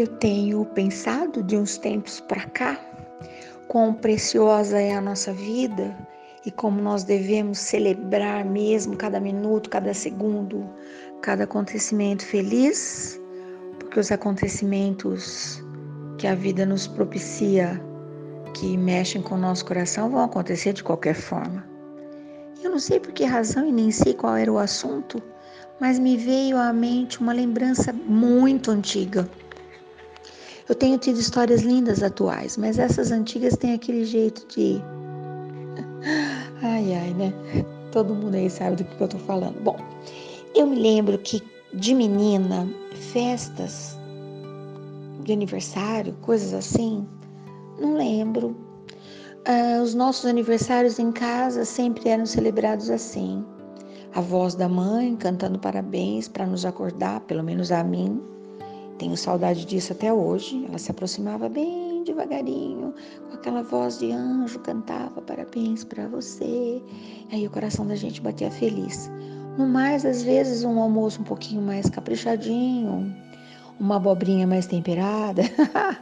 eu tenho pensado de uns tempos para cá quão preciosa é a nossa vida e como nós devemos celebrar mesmo cada minuto, cada segundo, cada acontecimento feliz, porque os acontecimentos que a vida nos propicia, que mexem com o nosso coração, vão acontecer de qualquer forma. Eu não sei por que razão e nem sei qual era o assunto, mas me veio à mente uma lembrança muito antiga. Eu tenho tido histórias lindas atuais, mas essas antigas têm aquele jeito de. Ai, ai, né? Todo mundo aí sabe do que eu tô falando. Bom, eu me lembro que de menina, festas de aniversário, coisas assim, não lembro. Ah, os nossos aniversários em casa sempre eram celebrados assim a voz da mãe cantando parabéns para nos acordar, pelo menos a mim. Tenho saudade disso até hoje. Ela se aproximava bem devagarinho, com aquela voz de anjo, cantava parabéns para você. Aí o coração da gente batia feliz. No mais, às vezes, um almoço um pouquinho mais caprichadinho, uma abobrinha mais temperada.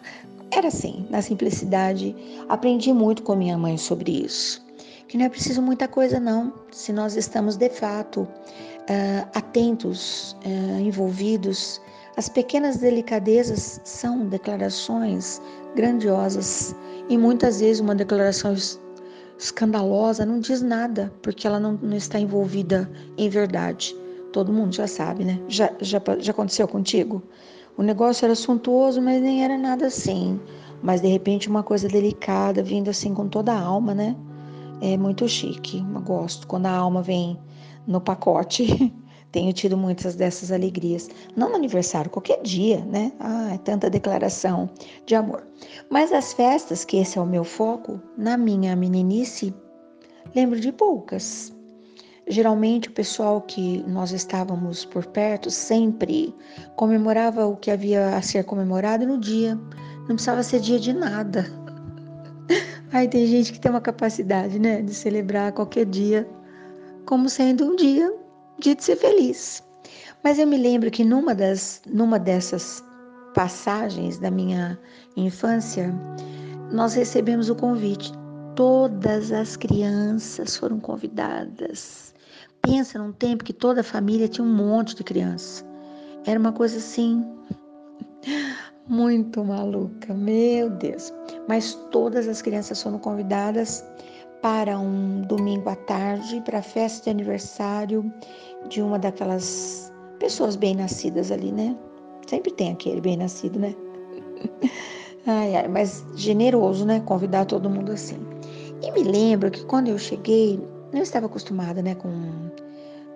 Era assim, na simplicidade. Aprendi muito com minha mãe sobre isso que não é preciso muita coisa, não, se nós estamos de fato uh, atentos, uh, envolvidos. As pequenas delicadezas são declarações grandiosas e muitas vezes uma declaração escandalosa não diz nada porque ela não, não está envolvida em verdade. Todo mundo já sabe, né? Já, já, já aconteceu contigo? O negócio era suntuoso, mas nem era nada assim. Mas de repente uma coisa delicada, vindo assim com toda a alma, né? é muito chique. Eu gosto quando a alma vem no pacote. Tenho tido muitas dessas alegrias. Não no aniversário, qualquer dia, né? Ah, é tanta declaração de amor. Mas as festas, que esse é o meu foco, na minha meninice, lembro de poucas. Geralmente o pessoal que nós estávamos por perto sempre comemorava o que havia a ser comemorado no dia. Não precisava ser dia de nada. Aí tem gente que tem uma capacidade, né, de celebrar qualquer dia como sendo um dia, dia de ser feliz. Mas eu me lembro que numa das, numa dessas passagens da minha infância, nós recebemos o convite. Todas as crianças foram convidadas. Pensa num tempo que toda a família tinha um monte de crianças. Era uma coisa assim muito maluca, meu Deus. Mas todas as crianças foram convidadas para um domingo à tarde para a festa de aniversário de uma daquelas pessoas bem-nascidas ali, né? Sempre tem aquele bem-nascido, né? ai, ai, mas generoso, né? Convidar todo mundo assim. E me lembro que quando eu cheguei, eu estava acostumada, né, com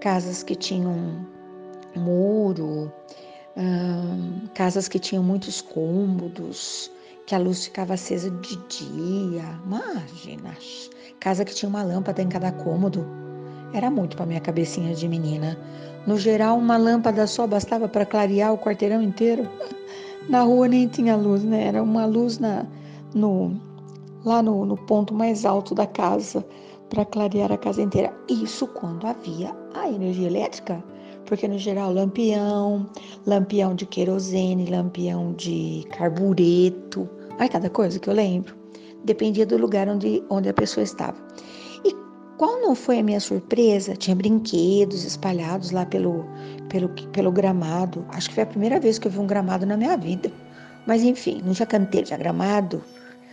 casas que tinham muro, casas que tinham muitos cômodos, que a luz ficava acesa de dia. Imagina, casa que tinha uma lâmpada em cada cômodo. Era muito para minha cabecinha de menina. No geral, uma lâmpada só bastava para clarear o quarteirão inteiro. Na rua nem tinha luz, né? Era uma luz na, no, lá no, no ponto mais alto da casa para clarear a casa inteira. Isso quando havia a energia elétrica porque no geral lampião, lampião de querosene, lampião de carbureto, ai cada coisa que eu lembro, dependia do lugar onde, onde a pessoa estava. E qual não foi a minha surpresa? Tinha brinquedos espalhados lá pelo, pelo, pelo gramado. Acho que foi a primeira vez que eu vi um gramado na minha vida. Mas enfim, não já cantei já gramado,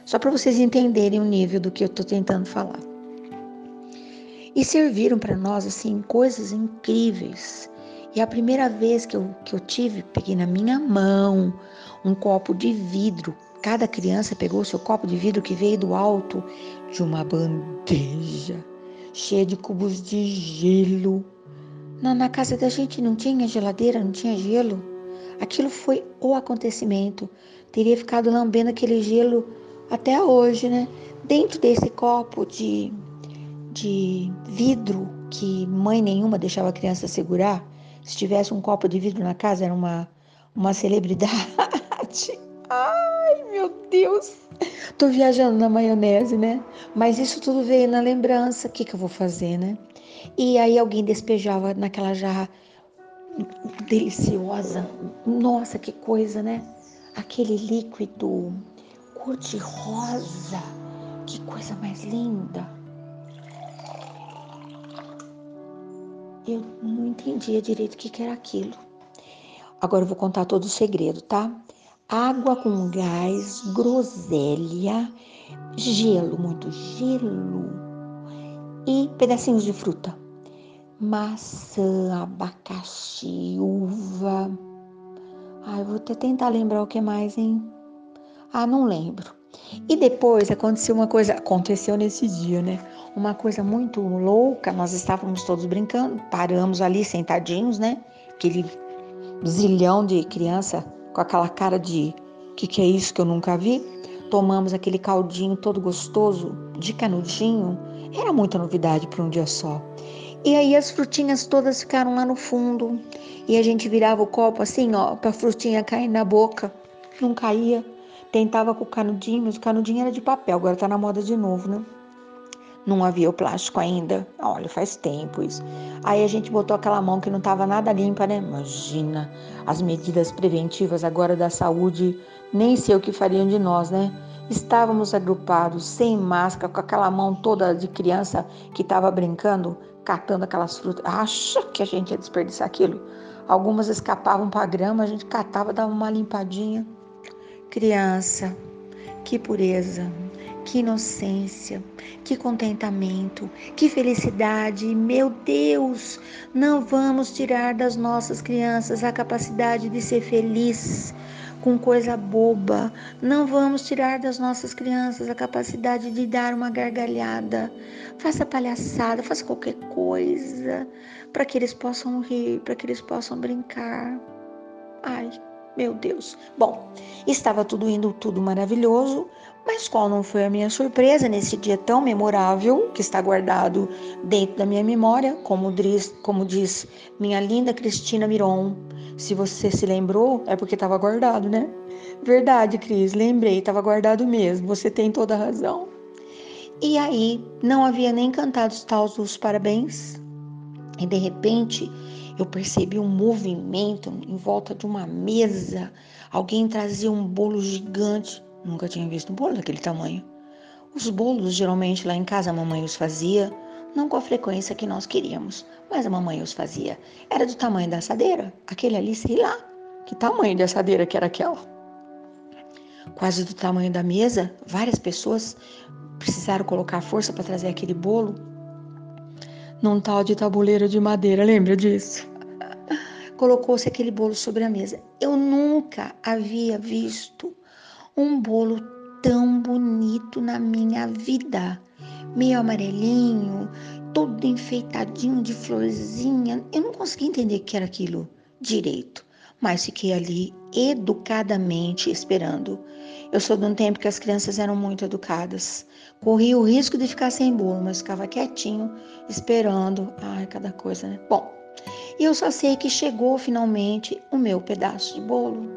só para vocês entenderem o nível do que eu estou tentando falar. E serviram para nós assim coisas incríveis. E a primeira vez que eu, que eu tive, peguei na minha mão um copo de vidro. Cada criança pegou seu copo de vidro que veio do alto de uma bandeja cheia de cubos de gelo. Na, na casa da gente não tinha geladeira, não tinha gelo. Aquilo foi o acontecimento. Teria ficado lambendo aquele gelo até hoje, né? Dentro desse copo de, de vidro que mãe nenhuma deixava a criança segurar, se tivesse um copo de vidro na casa, era uma, uma celebridade. Ai, meu Deus! Tô viajando na maionese, né? Mas isso tudo veio na lembrança. O que, que eu vou fazer, né? E aí alguém despejava naquela jarra deliciosa. Nossa, que coisa, né? aquele líquido cor-de-rosa. Que coisa mais linda! Eu não entendia direito o que era aquilo. Agora eu vou contar todo o segredo, tá? Água com gás, groselha, gelo, muito gelo e pedacinhos de fruta. Maçã, abacaxi, uva. Ai, vou até tentar lembrar o que mais, hein? Ah, não lembro. E depois aconteceu uma coisa, aconteceu nesse dia, né? Uma coisa muito louca. Nós estávamos todos brincando, paramos ali sentadinhos, né? Aquele zilhão de criança com aquela cara de que que é isso que eu nunca vi. Tomamos aquele caldinho todo gostoso de canudinho. Era muita novidade para um dia só. E aí as frutinhas todas ficaram lá no fundo. E a gente virava o copo assim, ó, para a frutinha cair na boca. Não caía. Tentava com o canudinho, mas o canudinho era de papel, agora tá na moda de novo, né? Não havia o plástico ainda. Olha, faz tempo isso. Aí a gente botou aquela mão que não estava nada limpa, né? Imagina as medidas preventivas agora da saúde, nem sei o que fariam de nós, né? Estávamos agrupados, sem máscara, com aquela mão toda de criança que estava brincando, catando aquelas frutas. Acha que a gente ia desperdiçar aquilo? Algumas escapavam para a grama, a gente catava, dava uma limpadinha. Criança, que pureza, que inocência, que contentamento, que felicidade. Meu Deus, não vamos tirar das nossas crianças a capacidade de ser feliz com coisa boba. Não vamos tirar das nossas crianças a capacidade de dar uma gargalhada. Faça palhaçada, faça qualquer coisa para que eles possam rir, para que eles possam brincar. Ai, meu Deus. Bom, estava tudo indo tudo maravilhoso, mas qual não foi a minha surpresa nesse dia tão memorável que está guardado dentro da minha memória, como diz, como diz minha linda Cristina Miron. Se você se lembrou, é porque estava guardado, né? Verdade, Cris, lembrei, estava guardado mesmo. Você tem toda a razão. E aí, não havia nem cantado os taus dos parabéns. E de repente, eu percebi um movimento em volta de uma mesa. Alguém trazia um bolo gigante. Nunca tinha visto um bolo daquele tamanho. Os bolos, geralmente lá em casa, a mamãe os fazia, não com a frequência que nós queríamos, mas a mamãe os fazia. Era do tamanho da assadeira. Aquele ali, sei lá, que tamanho de assadeira que era aquela. Quase do tamanho da mesa, várias pessoas precisaram colocar força para trazer aquele bolo num tal de tabuleiro de madeira, lembra disso? Colocou-se aquele bolo sobre a mesa. Eu nunca havia visto um bolo tão bonito na minha vida. Meio amarelinho, todo enfeitadinho de florzinha. Eu não consegui entender o que era aquilo direito, mas fiquei ali educadamente esperando. Eu sou de um tempo que as crianças eram muito educadas. Corria o risco de ficar sem bolo, mas ficava quietinho, esperando. Ai, cada coisa, né? Bom, e eu só sei que chegou finalmente o meu pedaço de bolo.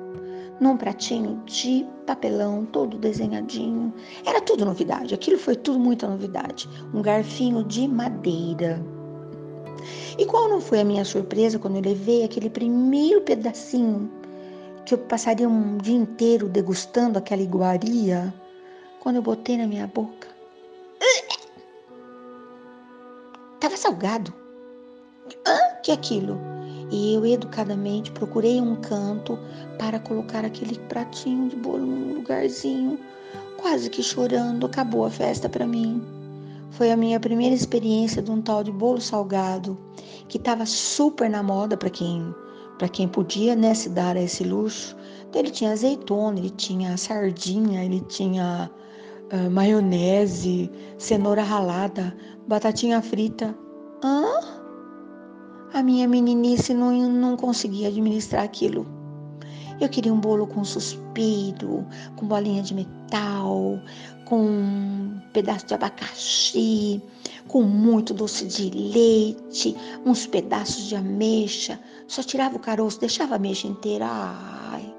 Num pratinho de papelão, todo desenhadinho. Era tudo novidade, aquilo foi tudo muita novidade. Um garfinho de madeira. E qual não foi a minha surpresa quando eu levei aquele primeiro pedacinho que eu passaria um dia inteiro degustando aquela iguaria? Quando eu botei na minha boca, Tava salgado. Hã? Que aquilo? E eu educadamente procurei um canto para colocar aquele pratinho de bolo num lugarzinho. Quase que chorando, acabou a festa para mim. Foi a minha primeira experiência de um tal de bolo salgado, que estava super na moda para quem para quem podia né, se dar a esse luxo. Então, ele tinha azeitona, ele tinha sardinha, ele tinha uh, maionese, cenoura ralada, batatinha frita. Hã? A minha meninice não, não conseguia administrar aquilo. Eu queria um bolo com suspiro, com bolinha de metal, com um pedaço de abacaxi, com muito doce de leite, uns pedaços de ameixa. Só tirava o caroço, deixava a ameixa inteira. Ai,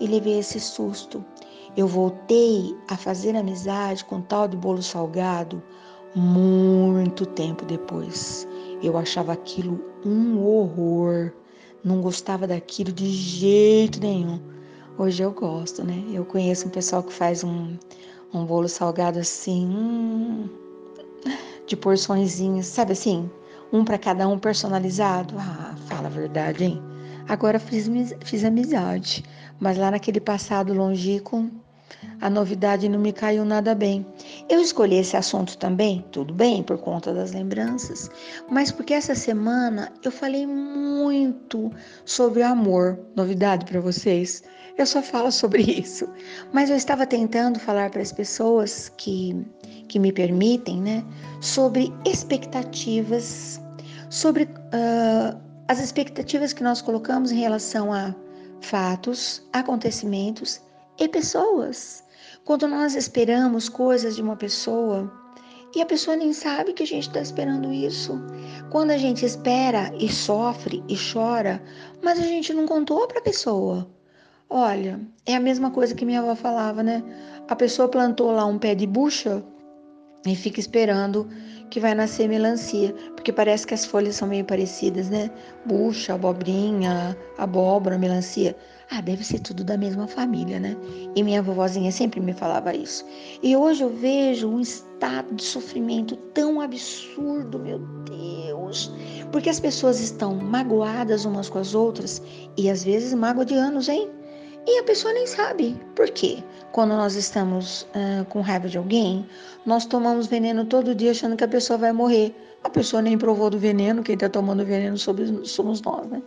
e levei esse susto. Eu voltei a fazer amizade com tal de bolo salgado muito tempo depois. Eu achava aquilo um horror. Não gostava daquilo de jeito nenhum. Hoje eu gosto, né? Eu conheço um pessoal que faz um, um bolo salgado assim, hum, de porçõezinhas, sabe assim? Um para cada um personalizado. Ah, fala a verdade, hein? Agora fiz, fiz amizade, mas lá naquele passado longínquo, a novidade não me caiu nada bem. Eu escolhi esse assunto também, tudo bem, por conta das lembranças, mas porque essa semana eu falei muito sobre amor. Novidade para vocês? Eu só falo sobre isso. Mas eu estava tentando falar para as pessoas que, que me permitem, né, sobre expectativas, sobre uh, as expectativas que nós colocamos em relação a fatos, acontecimentos e pessoas. Quando nós esperamos coisas de uma pessoa e a pessoa nem sabe que a gente está esperando isso. Quando a gente espera e sofre e chora, mas a gente não contou para a pessoa. Olha, é a mesma coisa que minha avó falava, né? A pessoa plantou lá um pé de bucha e fica esperando que vai nascer melancia, porque parece que as folhas são meio parecidas, né? Bucha, abobrinha, abóbora, melancia. Ah, deve ser tudo da mesma família, né? E minha vovozinha sempre me falava isso. E hoje eu vejo um estado de sofrimento tão absurdo, meu Deus. Porque as pessoas estão magoadas umas com as outras e às vezes mágoa de anos, hein? E a pessoa nem sabe. Por quê? Quando nós estamos uh, com raiva de alguém, nós tomamos veneno todo dia achando que a pessoa vai morrer. A pessoa nem provou do veneno, quem está tomando veneno somos nós, né?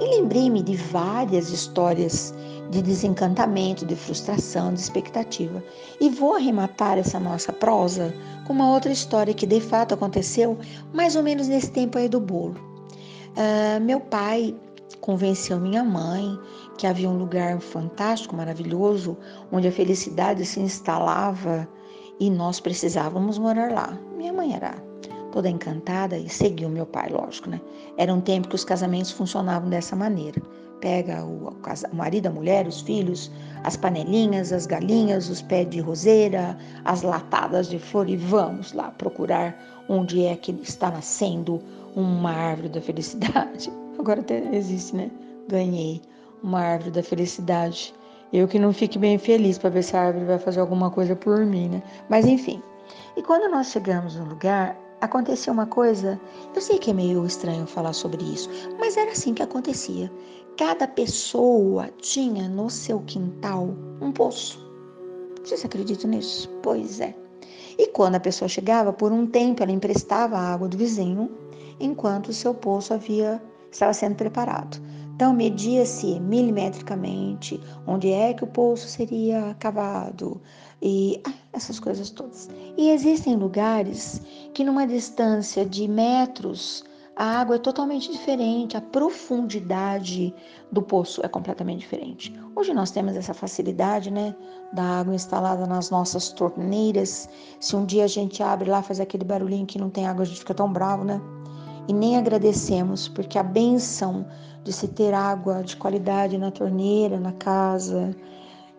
E lembrei-me de várias histórias de desencantamento, de frustração, de expectativa. E vou arrematar essa nossa prosa com uma outra história que de fato aconteceu mais ou menos nesse tempo aí do bolo. Uh, meu pai convenceu minha mãe que havia um lugar fantástico, maravilhoso, onde a felicidade se instalava e nós precisávamos morar lá. Minha mãe era toda encantada e seguiu meu pai, lógico, né? Era um tempo que os casamentos funcionavam dessa maneira. Pega o, o marido, a mulher, os filhos, as panelinhas, as galinhas, os pés de roseira, as latadas de flor e vamos lá procurar onde é que está nascendo uma árvore da felicidade. Agora até existe, né? Ganhei uma árvore da felicidade. Eu que não fique bem feliz para ver se a árvore vai fazer alguma coisa por mim, né? Mas enfim. E quando nós chegamos no lugar, aconteceu uma coisa. Eu sei que é meio estranho falar sobre isso, mas era assim que acontecia. Cada pessoa tinha no seu quintal um poço. Vocês acreditam nisso? Pois é. E quando a pessoa chegava, por um tempo ela emprestava a água do vizinho, enquanto o seu poço havia estava sendo preparado. Então, media-se milimetricamente onde é que o poço seria cavado e ah, essas coisas todas. E existem lugares que, numa distância de metros, a água é totalmente diferente, a profundidade do poço é completamente diferente. Hoje nós temos essa facilidade, né, da água instalada nas nossas torneiras. Se um dia a gente abre lá, faz aquele barulhinho que não tem água, a gente fica tão bravo, né? E nem agradecemos, porque a benção de se ter água de qualidade na torneira, na casa,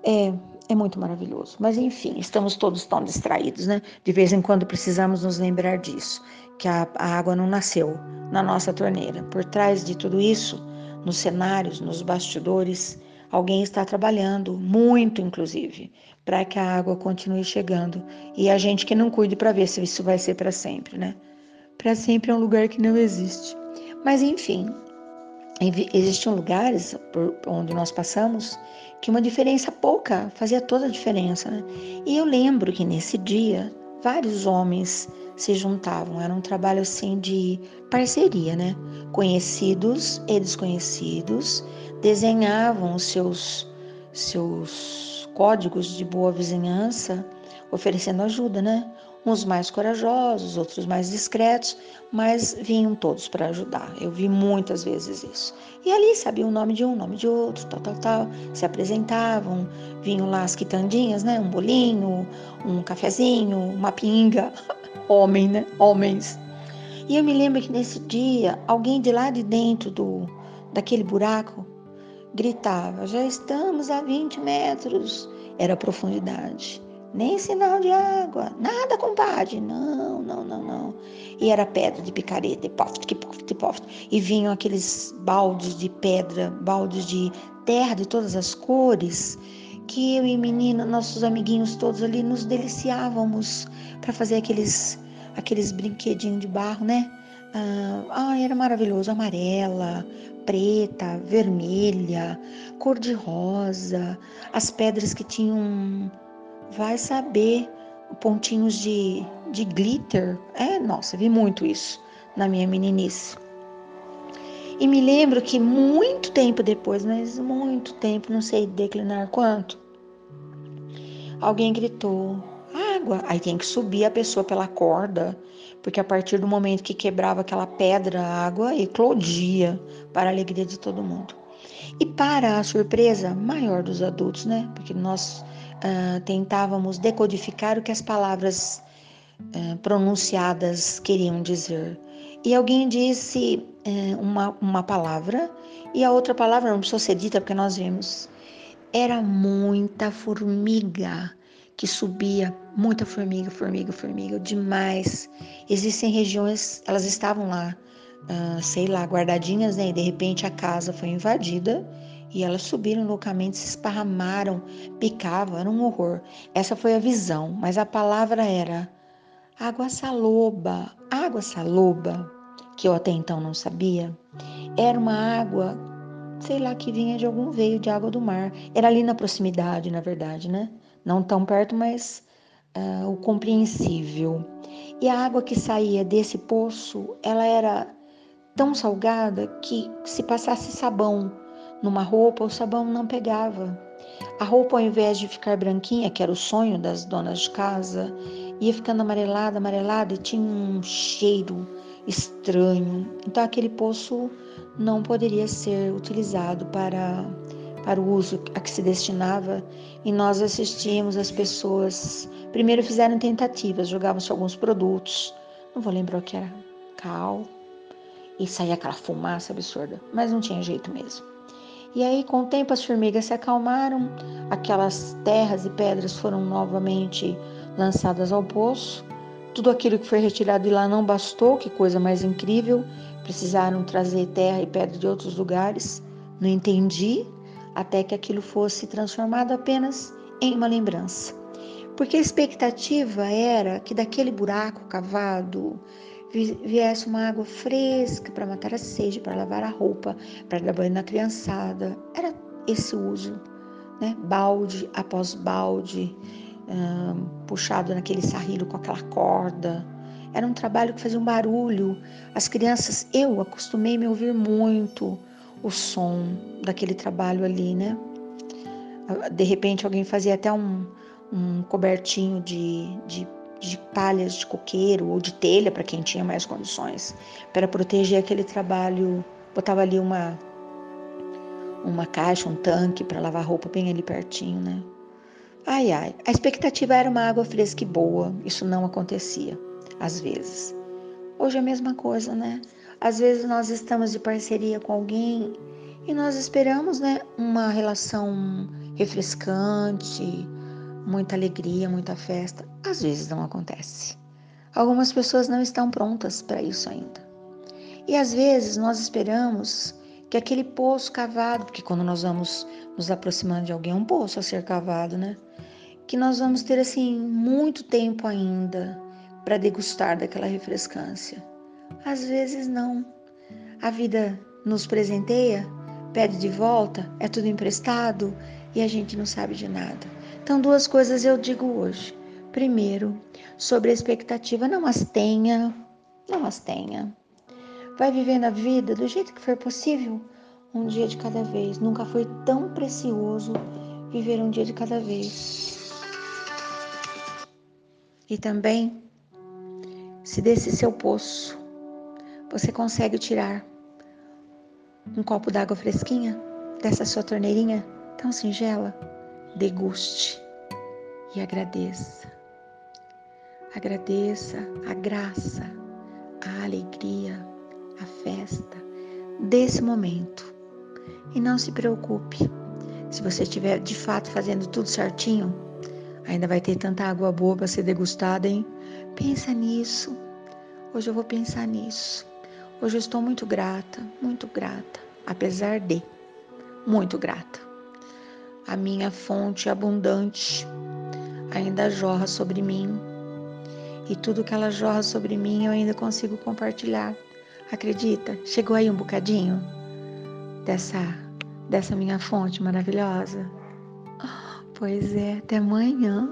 é, é muito maravilhoso. Mas enfim, estamos todos tão distraídos, né? De vez em quando precisamos nos lembrar disso, que a, a água não nasceu na nossa torneira. Por trás de tudo isso, nos cenários, nos bastidores, alguém está trabalhando, muito inclusive, para que a água continue chegando. E a gente que não cuide para ver se isso vai ser para sempre, né? Para sempre é um lugar que não existe. Mas enfim, existiam lugares por onde nós passamos que uma diferença pouca fazia toda a diferença. Né? E eu lembro que nesse dia vários homens se juntavam. Era um trabalho assim de parceria, né? Conhecidos e desconhecidos desenhavam os seus seus códigos de boa vizinhança, oferecendo ajuda, né? Uns mais corajosos, outros mais discretos, mas vinham todos para ajudar. Eu vi muitas vezes isso. E ali sabiam o nome de um, o nome de outro, tal, tal, tal, se apresentavam, vinham lá as quitandinhas, né? Um bolinho, um cafezinho, uma pinga. Homem, né? Homens. E eu me lembro que nesse dia, alguém de lá de dentro do, daquele buraco gritava: Já estamos a 20 metros. Era a profundidade nem sinal de água, nada, compadre. Não, não, não, não. E era pedra de picareta, e poft, que poft, poft. E vinham aqueles baldes de pedra, baldes de terra de todas as cores, que eu e menina, nossos amiguinhos todos ali nos deliciávamos para fazer aqueles aqueles brinquedinhos de barro, né? Ah, era maravilhoso, amarela, preta, vermelha, cor de rosa, as pedras que tinham, vai saber, pontinhos de, de glitter. É, nossa, vi muito isso na minha meninice. E me lembro que muito tempo depois, mas muito tempo, não sei declinar quanto, alguém gritou: água. Aí tem que subir a pessoa pela corda, porque a partir do momento que quebrava aquela pedra, a água eclodia para a alegria de todo mundo. E para a surpresa maior dos adultos, né? Porque nós uh, tentávamos decodificar o que as palavras uh, pronunciadas queriam dizer. E alguém disse é, uma, uma palavra e a outra palavra não precisou ser dita porque nós vimos. Era muita formiga que subia, muita formiga, formiga, formiga, demais. Existem regiões, elas estavam lá, uh, sei lá, guardadinhas, né? E de repente a casa foi invadida e elas subiram loucamente, se esparramaram, picavam, era um horror. Essa foi a visão, mas a palavra era água saloba, água saloba que eu até então não sabia, era uma água, sei lá, que vinha de algum veio de água do mar. Era ali na proximidade, na verdade, né? Não tão perto, mas uh, o compreensível. E a água que saía desse poço, ela era tão salgada que se passasse sabão numa roupa, o sabão não pegava. A roupa, ao invés de ficar branquinha, que era o sonho das donas de casa, ia ficando amarelada, amarelada e tinha um cheiro estranho. Então aquele poço não poderia ser utilizado para para o uso a que se destinava e nós assistimos as pessoas primeiro fizeram tentativas, jogavam-se alguns produtos, não vou lembrar o que era, cal e saía aquela fumaça absurda, mas não tinha jeito mesmo. E aí, com o tempo, as formigas se acalmaram, aquelas terras e pedras foram novamente lançadas ao poço tudo aquilo que foi retirado de lá não bastou, que coisa mais incrível. Precisaram trazer terra e pedra de outros lugares. Não entendi até que aquilo fosse transformado apenas em uma lembrança. Porque a expectativa era que daquele buraco cavado viesse uma água fresca para matar a sede, para lavar a roupa, para dar banho na criançada. Era esse uso, né? Balde após balde, puxado naquele sarrilo com aquela corda. Era um trabalho que fazia um barulho. As crianças, eu acostumei me ouvir muito o som daquele trabalho ali, né? De repente alguém fazia até um, um cobertinho de, de, de palhas de coqueiro ou de telha para quem tinha mais condições, para proteger aquele trabalho. Botava ali uma, uma caixa, um tanque para lavar roupa bem ali pertinho, né? Ai, ai, a expectativa era uma água fresca e boa. Isso não acontecia, às vezes. Hoje é a mesma coisa, né? Às vezes nós estamos de parceria com alguém e nós esperamos, né, uma relação refrescante, muita alegria, muita festa. Às vezes não acontece. Algumas pessoas não estão prontas para isso ainda. E às vezes nós esperamos que aquele poço cavado, porque quando nós vamos nos aproximando de alguém, é um poço a ser cavado, né? Que nós vamos ter assim muito tempo ainda para degustar daquela refrescância. Às vezes não. A vida nos presenteia, pede de volta, é tudo emprestado e a gente não sabe de nada. Então, duas coisas eu digo hoje. Primeiro, sobre a expectativa, não as tenha, não as tenha. Vai vivendo a vida do jeito que for possível, um dia de cada vez. Nunca foi tão precioso viver um dia de cada vez. E também, se desse seu poço você consegue tirar um copo d'água fresquinha dessa sua torneirinha tão singela, deguste e agradeça. Agradeça a graça, a alegria, a festa desse momento. E não se preocupe, se você estiver de fato fazendo tudo certinho, ainda vai ter tanta água boa para ser degustada, hein? Pensa nisso. Hoje eu vou pensar nisso. Hoje eu estou muito grata, muito grata, apesar de. muito grata. A minha fonte abundante ainda jorra sobre mim. E tudo que ela jorra sobre mim eu ainda consigo compartilhar. Acredita? Chegou aí um bocadinho dessa dessa minha fonte maravilhosa. Pois é, até amanhã.